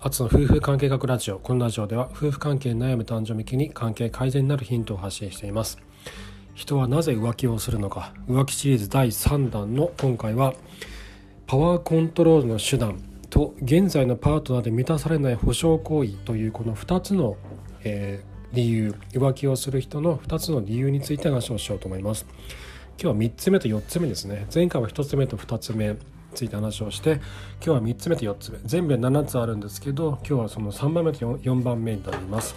アツの夫婦関係学ラジオ。このラジオでは夫婦関係に悩む男女向けに関係改善になるヒントを発信しています。人はなぜ浮気をするのか。浮気シリーズ第3弾の今回はパワーコントロールの手段と現在のパートナーで満たされない保証行為というこの2つの、えー、理由。浮気をする人の2つの理由について話をしようと思います。今日は3つ目と4つ目ですね。前回は1つ目と2つ目。ついて話をして今日は3つ目と4つ目全部で7つあるんですけど今日はその3番目と 4, 4番目になります。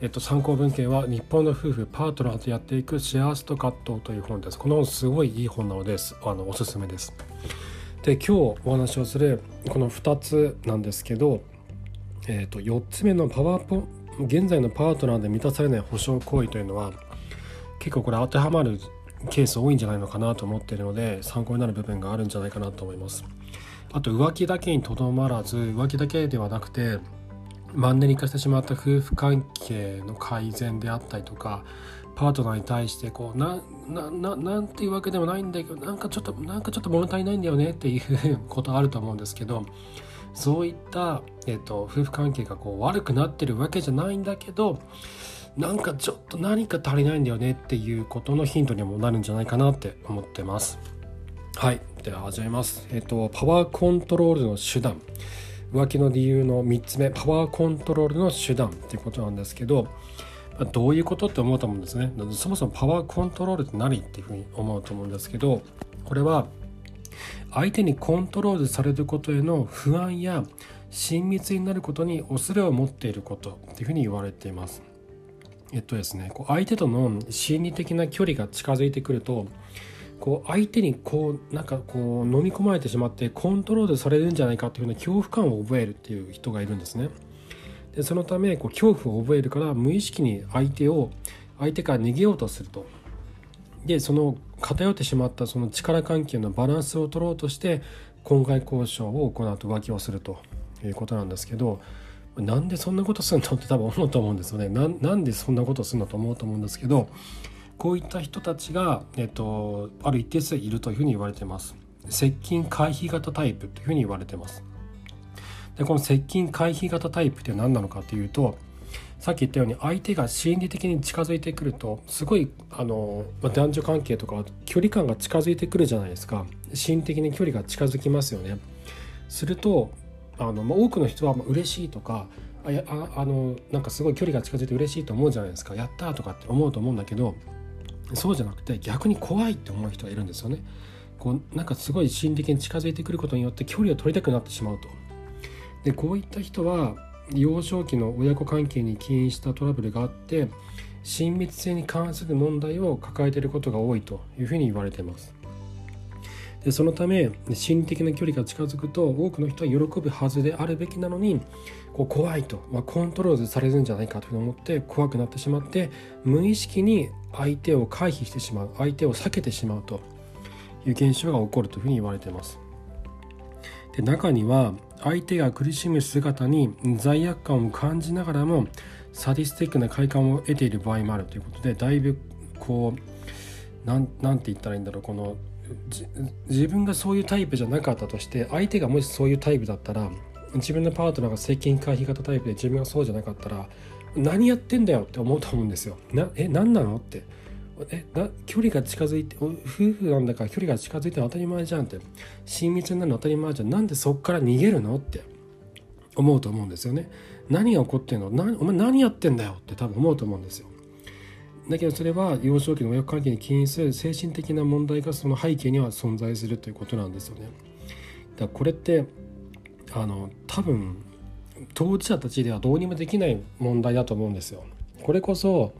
えっと、参考文献は日本の夫婦パートナーとやっていく幸せと葛藤という本です。この本すごいいい本なのですあのおすすめです。で今日お話をするこの2つなんですけど、えっと、4つ目のパワーポ現在のパートナーで満たされない保証行為というのは結構これ当てはまるケース多いんじゃないのかなと思ってるので参考になる部分があるんじゃないかなと思います。あと浮気だけにとどまらず浮気だけではなくてマンネリ化してしまった夫婦関係の改善であったりとかパートナーに対してこうななななんていうわけでもないんだけどなんかちょっとなんかちょっと物足りないんだよねっていうことあると思うんですけどそういった、えーと、と夫婦関係がこう悪くなってるわけじゃないんだけどなんかちょっと何か足りないんだよねっていうことのヒントにもなるんじゃないかなって思ってます。はい。では始めます。えっ、と、パワーコントロールの手段。浮気の理由の3つ目、パワーコントロールの手段っていうことなんですけど、どういうことって思うと思うんですね。そもそもパワーコントロールって何っていうふうに思うと思うんですけど、これは相手にコントロールされることへの不安や親密になることに恐れを持っていることっていうふうに言われています。えっとですねこう相手との心理的な距離が近づいてくるとこう相手にこうなんかこう飲み込まれてしまってコントロールされるんじゃないかというような恐怖感を覚えるっていう人がいるんですね。でそのためこう恐怖を覚えるから無意識に相手を相手から逃げようとすると。でその偏ってしまったその力関係のバランスを取ろうとして婚外交渉を行うと浮気をするということなんですけどなんでそんなことするのって多分思うと思うんですよね。なんでそんなことするのと思うと思うんですけどこういった人たちが、えっと、ある一定数いるというふうに言われてます。接近回避型タイプというふうに言われてます。でこの接近回避型タイプって何なのかというとさっき言ったように相手が心理的に近づいてくるとすごいあの男女関係とか距離感が近づいてくるじゃないですか。心理的に距離が近づきますよね。するとあの、まあ、多くの人は嬉しいとかあやああのなんかすごい距離が近づいて嬉しいと思うじゃないですかやったとかって思うと思うんだけどそうじゃなくて逆に怖いって思う人がいるんですよね。こうなんかすごい心理的に近づいてくることによって距離を取りたくなってしまうと。でこういった人は幼少期の親子関係に起因したトラブルがあって親密性に関する問題を抱えていることが多いというふうに言われています。でそのため心理的な距離が近づくと多くの人は喜ぶはずであるべきなのにこう怖いと、まあ、コントロールされるんじゃないかと思って怖くなってしまって無意識に相手を回避してしまう相手を避けてしまうという現象が起こるというふうに言われています。で中には相手が苦しむ姿に罪悪感を感じながらもサディスティックな快感を得ている場合もあるということでだいぶこうなんなんて言ったらいいんだろうこの自分がそういうタイプじゃなかったとして相手がもしそういうタイプだったら自分のパートナーが接近回避型タイプで自分がそうじゃなかったら何やってんだよって思うと思うんですよ。なえ何なのってえな距離が近づいて夫婦なんだから距離が近づいて当たり前じゃんって親密になるの当たり前じゃんなんでそっから逃げるのって思うと思うんですよね。何が起こってんの？お前何やってんだよって多分思うと思うんですよ。だけどそれは幼少期の親子関係に起因する精神的な問題がその背景には存在するということなんですよね。だこれってあの多分当事者たちではどうにもできない問題だと思うんですよ。これこそ、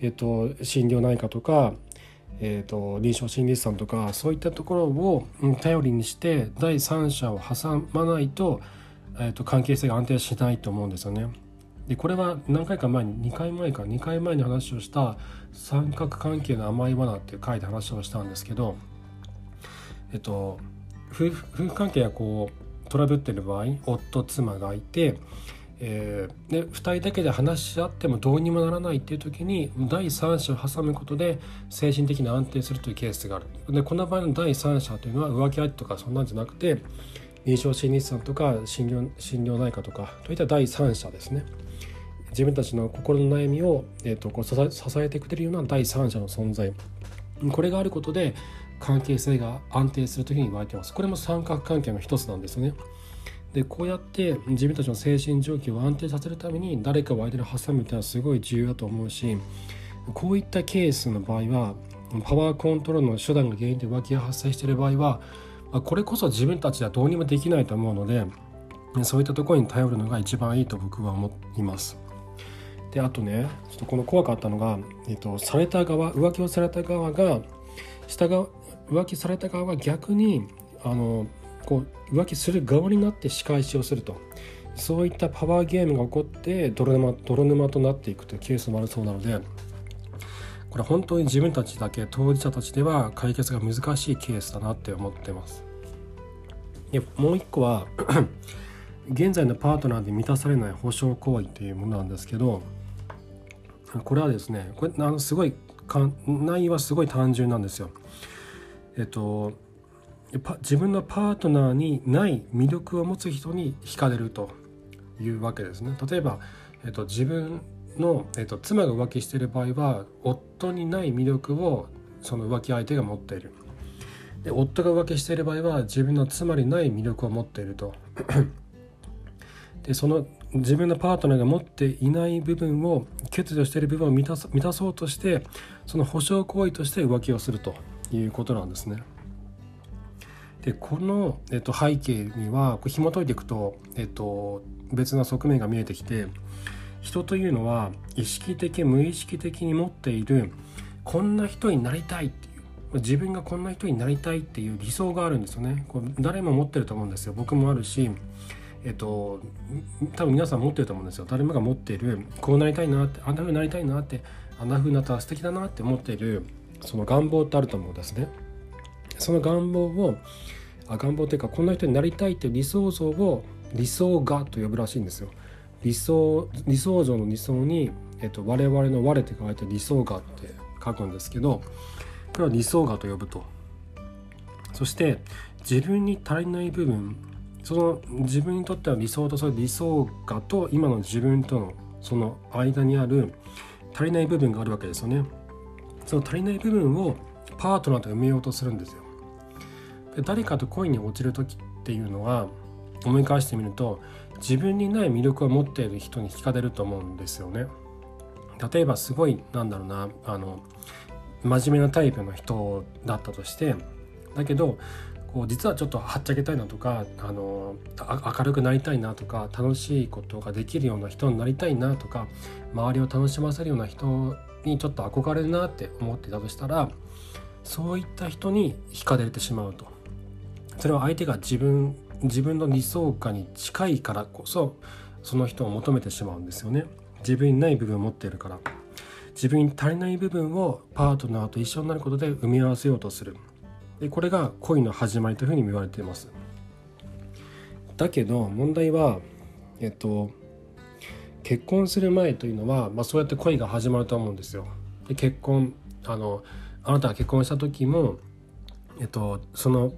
えっと、心療内科とか、えっと、臨床心理士さんとかそういったところを頼りにして第三者を挟まないと,、えっと関係性が安定しないと思うんですよね。でこれは何回か前に2回前か2回前に話をした三角関係の甘い罠っていう回で話をしたんですけどえっと夫婦関係がこうトラブってる場合夫妻がいて、えー、で2人だけで話し合ってもどうにもならないっていう時に第三者を挟むことで精神的に安定するというケースがある。でこの場合の第三者というのは浮気相手とかそんなんじゃなくて臨床心理士さんとか心療心療内科とかといった第三者ですね。自分たちの心の悩みを、えーと、こう支えてくれるような第三者の存在。これがあることで関係性が安定するというふうに言われています。これも三角関係の一つなんですね。でこうやって自分たちの精神状況を安定させるために誰かを相手に挟むっていうのはすごい重要だと思うしこういったケースの場合はパワーコントロールの手段が原因で浮気が発生している場合はあこれこそ自分たちではどうにもできないと思うのでそういったところに頼るのが一番いいと僕は思います。であとねちょっとこの怖かったのが、えっと、された側浮気をされた側が下が浮気された側が逆にあのこう浮気する側になって仕返しをするとそういったパワーゲームが起こって泥沼泥沼となっていくというケースもあるそうなのでこれ本当に自分たちだけ当事者たちでは解決が難しいケースだなって思ってます。でもう一個は 現在のパートナーで満たされない保証行為というものなんですけどこれはですねこれあのすごい内容はすごい単純なんですよ。えっと自分のパートナーにない魅力を持つ人に惹かれるというわけですね。例えば、えっと、自分の、えっと、妻が浮気してる場合は夫にない魅力をその浮気相手が持っている。で夫が浮気している場合は自分の妻にない魅力を持っていると。でその自分のパートナーが持っていない部分を欠如している部分を満た満たそうとしてその保証行為として浮気をするということなんですね。でこの、えっと、背景にはこれ紐解いていくと、えっと、別な側面が見えてきて人というのは意識的無意識的に持っているこんな人になりたいっていう自分がこんな人になりたいっていう理想があるんですよね。これ誰も持ってると思うんですよ。僕もあるしえっと多分皆さん持ってると思うんですよ。誰もが持っているこうなりたいなってあんな風になりたいなってあんな風になったら素敵だなって思っているその願望ってあると思うんですね。その願望をあ願望っていうかこんな人になりたいっていう理想像を理想画と呼ぶらしいんですよ。理想理想像の理想に、えっと、我々の我って書いて理想画って書くんですけどこれは理想画と呼ぶと。そして自分に足りない部分その自分にとっては理想とその理想画と今の自分とのその間にある足りない部分があるわけですよね。その足りない部分をパートナーと埋めようとするんですよ。で誰かと恋に落ちる時っていうのは思い返してみると自分にない魅力を持っている人に惹かれると思うんですよね。例えばすごいなんだろうなあの真面目なタイプの人だったとしてだけどこう実はちょっとはっちゃけたいなとかあの明るくなりたいなとか楽しいことができるような人になりたいなとか周りを楽しませるような人にちょっと憧れるなって思ってたとしたらそういった人に惹かれてしまうとそれは相手が自分自分の理想化に近いからこそその人を求めてしまうんですよね。自分にない部分を持っているから。自分に足りない部分をパートナーと一緒になることで埋め合わせようとする。でこれが恋の始まりというふうに言われています。だけど問題はえっと結婚する前というのは、まあ、そうやって恋が始まると思うんですよ。で結婚あのあなたが結婚した時もえっとその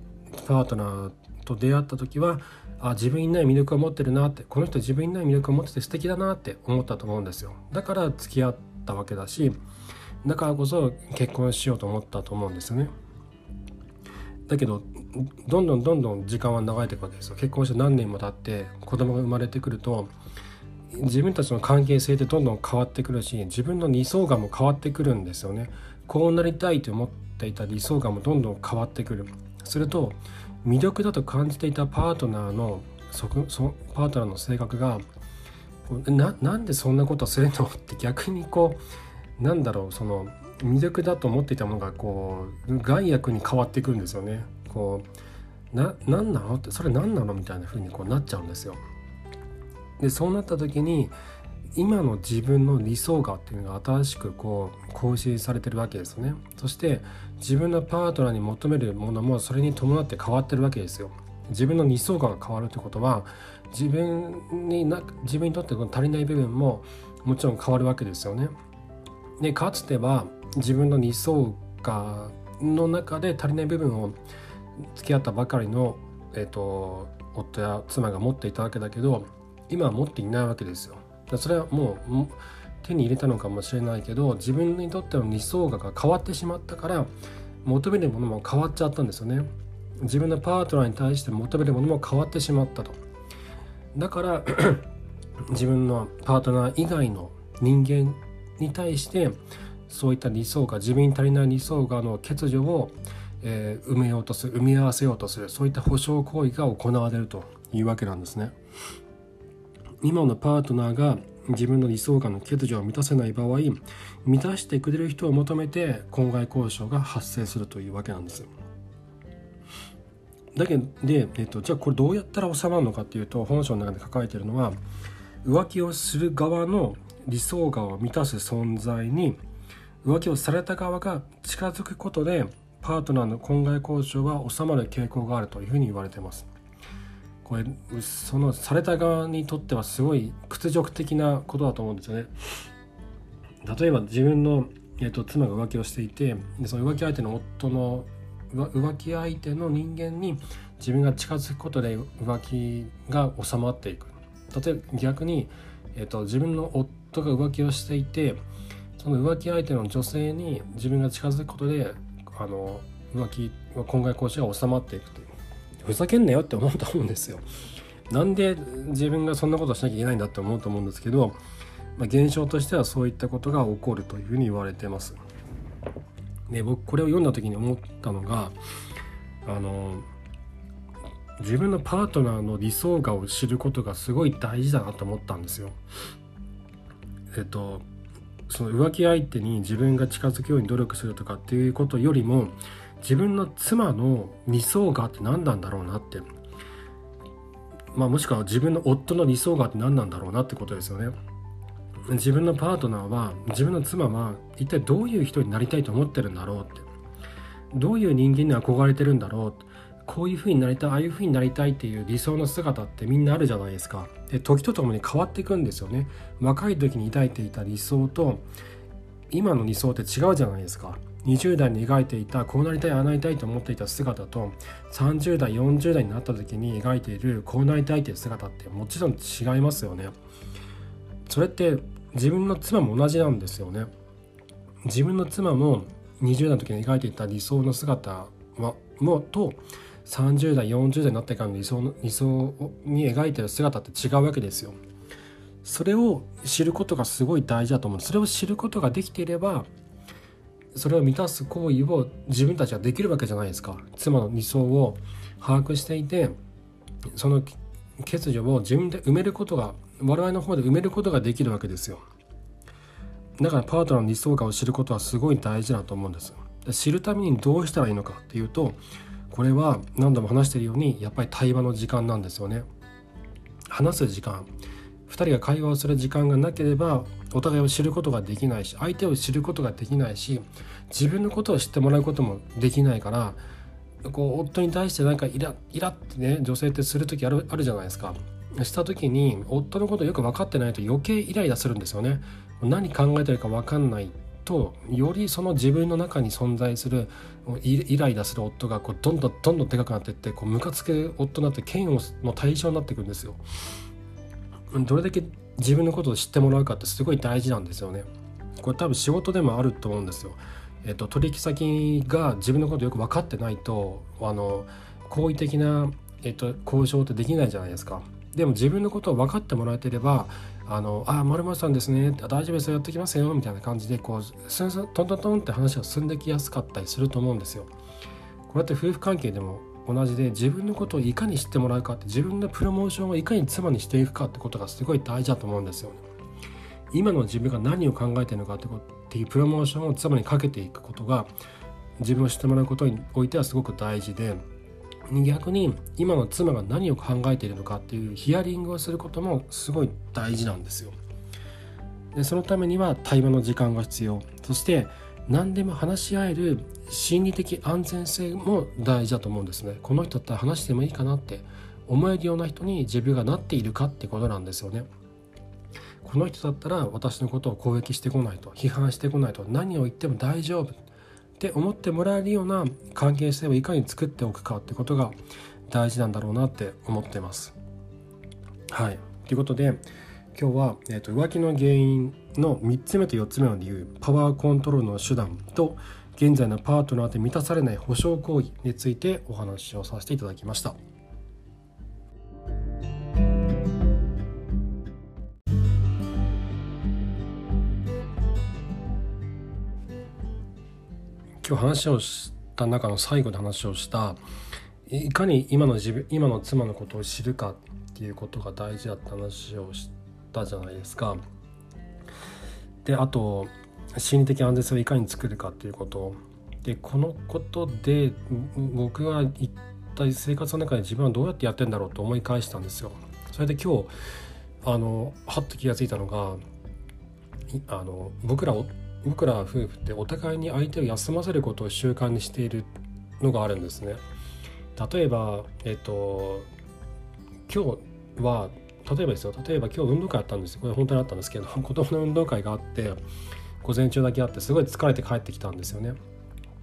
パートナーと出会った時はあ自分にない魅力を持ってるなってこの人自分にない魅力を持ってて素敵だなって思ったと思うんですよ。だから付き合ったわけだしだからこそ結婚しようと思ったと思うんですよね。だけどどんどんどんどん時間は流れていくわけですよ。結婚して何年も経って子供が生まれてくると自分たちの関係性ってどんどん変わってくるし自分の理想感も変わってくるんですよね。こうなりたいと思っていた理想感もどんどん変わってくる。すると魅力だと感じていたパートナーのそそパートナーの性格がななんでそんなことするの？って逆にこうなんだろうその魅力だと思っていたものがこう害悪に変わってくるんですよね。こうな何なの？ってそれ何なの？みたいな風にこうなっちゃうんですよ。でそうなった時に今の自分の理想画っていうのが新しくこう更新されてるわけですよね。そして自分のパートナーに求めるものもそれに伴って変わってるわけですよ。自分の理想画が変わるってことは自分にな自分にとってこの足りない部分ももちろん変わるわけですよね。でかつては自分の理想画の中で足りない部分を付き合ったばかりの、えーと、夫や妻が持っていたわけだけど今は持っていないわけですよ。それはもう手に入れたのかもしれないけど自分にとっての理想画が変わってしまったから求めるものも変わっちゃったんですよね。自分のパートナーに対して求めるものも変わってしまったと。だから 自分のパートナー以外の人間に対してそういった理想が自分に足りない理想がの欠如を、えー、埋めようとする埋め合わせようとするそういった保証行為が行われるというわけなんですね。今のパートナーが自分の理想感の欠如を満たせない場合満たしてくれる人を求めて婚外交渉が発生するというわけなんです。だけで、えっと、じゃあこれどうやったら収まるのかっていうと本書の中で書かれているのは浮気をする側の理想側を満たす存在に浮気をされた側が近づくことでパートナーの婚外交渉は収まる傾向があるというふうに言われています。これそのされた側にとってはすごい屈辱的なことだと思うんですよね。例えば自分の、えーと、妻が浮気をしていてでその浮気相手の夫の浮気相手の人間に自分が近づくことで浮気が収まっていく例えば逆に、えーと、自分の夫が浮気をしていてその浮気相手の女性に自分が近づくことであの浮気婚外交渉が収まっていくというふざけんなよって思うと思うんですよ。なんで自分がそんなことしなきゃいけないんだって思うと思うんですけど、まあ、現象としてはそういったことが起こるというふうに言われてます。で僕これを読んだ時に思ったのがあの自分のパートナーの理想画を知ることがすごい大事だなと思ったんですよ。えっとその浮気相手に自分が近づくように努力するとかっていうことよりも自分の妻の理想画って何なんだろうなって。まあもしくは自分の夫の理想画って何なんだろうなってことですよね。自分のパートナーは自分の妻は一体どういう人になりたいと思ってるんだろうって。どういう人間に憧れてるんだろうこういう風になりたいああいう風になりたいっていう理想の姿ってみんなあるじゃないですか。で時とともに変わっていくんですよね。若い時に抱いていた理想と今の理想って違うじゃないですか。20代に描いていたこうなりたいああなりたいと思っていた姿と30代40代になった時に描いているこうなりたいという姿ってもちろん違いますよね。それって自分の妻も同じなんですよね。自分の妻も20代の時に描いていた理想の姿はもと30代40代になってからの理想の理想に描いてる姿って違うわけですよ。それを知ることがすごい大事だと思う。それを知ることができていればそれを満たす行為を自分たちはできるわけじゃないですか。妻の理想を把握していてその欠如を自分で埋めることが我々の方で埋めることができるわけですよ。だからパートナーの理想感を知ることはすごい大事だと思うんです。知るためにどうしたらいいのかっていうとこれは何度も話しているようにやっぱり対話の時間なんですよね。話す時間。2人が会話をする時間がなければお互いを知ることができないし相手を知ることができないし自分のことを知ってもらうこともできないからこう夫に対してなんかイライラってね女性ってする時あるあるじゃないですか。した時に夫のことよく分かってないと余計イライラするんですよね。何考えてるか分かんないとよりその自分の中に存在するイライラする夫がこうどんどんどんどんでかくなっていってこうムカつく夫になって嫌悪の対象になっていくんですよ。どれだけ自分のことを知ってもらうかってすごい大事なんですよね。これ多分仕事でもあると思うんですよ。えっと、取引先が自分のことよく分かってないとあの好意的な、えっと、交渉ってできないじゃないですか。でも自分のことを分かってもらえてれば「あのあ丸々さんですね大丈夫ですよやってきますよ」みたいな感じでこうスンスントントントンって話が進んできやすかったりすると思うんですよ。こうやって夫婦関係でも同じで自分のことをいかに知ってもらうかって自分のプロモーションをいかに妻にしていくかってことがすごい大事だと思うんですよね。今の自分が何を考えてるのかっていうプロモーションを妻にかけていくことが自分を知ってもらうことにおいてはすごく大事で逆に今の妻が何を考えているのかっていうヒアリングをすることもすごい大事なんですよ。でそのためには対話の時間が必要そして何でも話し合える心理的安全性も大事だと思うんですね。この人だったら話してもいいかなって思えるような人に自分がなっているかってことなんですよね。この人だったら私のことを攻撃してこないと批判してこないと何を言っても大丈夫って思ってもらえるような関係性をいかに作っておくかってことが大事なんだろうなって思ってます。はい。ということで今日は、えーと、浮気の原因の3つ目と4つ目の理由パワーコントロールの手段と現在のパートナーで満たされない保証行為についてお話をさせていただきました。今日話をした中の最後で話をしたいかに今の自分今の妻のことを知るかっていうことが大事だって話をしてたじゃないですか。であと心理的安全性をいかに作るかっていうことでこのことで僕は一体生活の中で自分はどうやってやってんだろうと思い返したんですよ。それで今日あのはっと気が付いたのがあの僕ら僕ら夫婦ってお互いに相手を休ませることを習慣にしているのがあるんですね。例えば、えっと、今日は例えばですよ例えば今日運動会あったんですよこれ本当にあったんですけど 子供の運動会があって午前中だけあってすごい疲れて帰ってきたんですよね。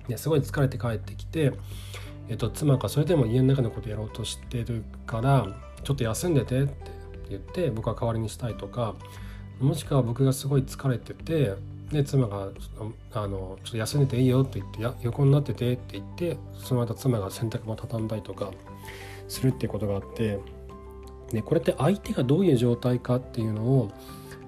ですごい疲れて帰ってきて、えっと、妻がそれでも家の中のことやろうとしてるからちょっと休んでてって言って僕は代わりにしたいとかもしくは僕がすごい疲れててで妻があの「ちょっと休んでていいよ」って言って「横になってて」って言ってその間妻が洗濯も畳んだりとかするっていうことがあってでこれって相手がどういう状態かっていうのを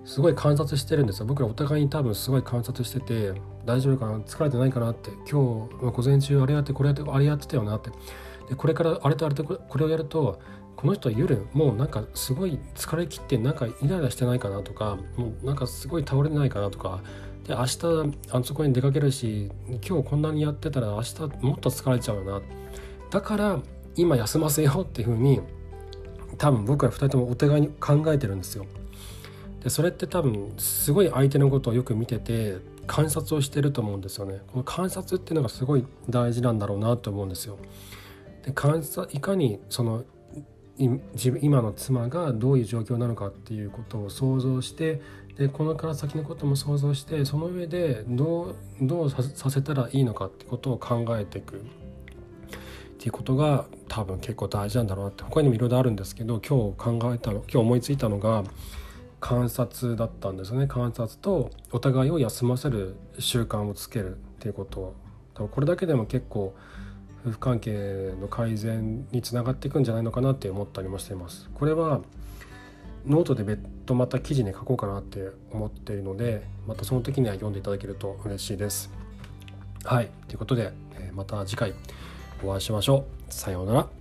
すごい観察してるんですよ。僕らお互いに多分すごい観察してて大丈夫かな？疲れてないかなって。今日午前中あれやってこれやってあれやってたよなって。でこれからあれとあれとこれをやるとこの人は夜もうなんかすごい疲れ切ってなんかイライラしてないかなとかもうなんかすごい倒れないかなとか。で明日あそこに出かけるし今日こんなにやってたら明日もっと疲れちゃうな。だから今休ませようっていうふうに多分僕ら2人ともお互いに考えてるんですよ。でそれって多分すごい相手のことをよく見てて観察をしてると思うんですよね。この観察っていうのがすごい大事なんだろうなと思うんですよ。で観察いかにその自分今の妻がどういう状況なのかっていうことを想像してでこのから先のことも想像してその上でどうどうさせたらいいのかってことを考えていくっていうことが多分結構大事なんだろうなって。他にもいろいろあるんですけど今日考えたの今日思いついたのが観察だったんですね。観察とお互いを休ませる習慣をつけるっていうこと。多分これだけでも結構夫婦関係の改善につながっていくんじゃないのかなって思ったりもしています。これはノートで別途また記事に書こうかなって思っているのでまたその時には読んでいただけると嬉しいです。はい。ということで、えまた次回。お会いしましょう。さようなら。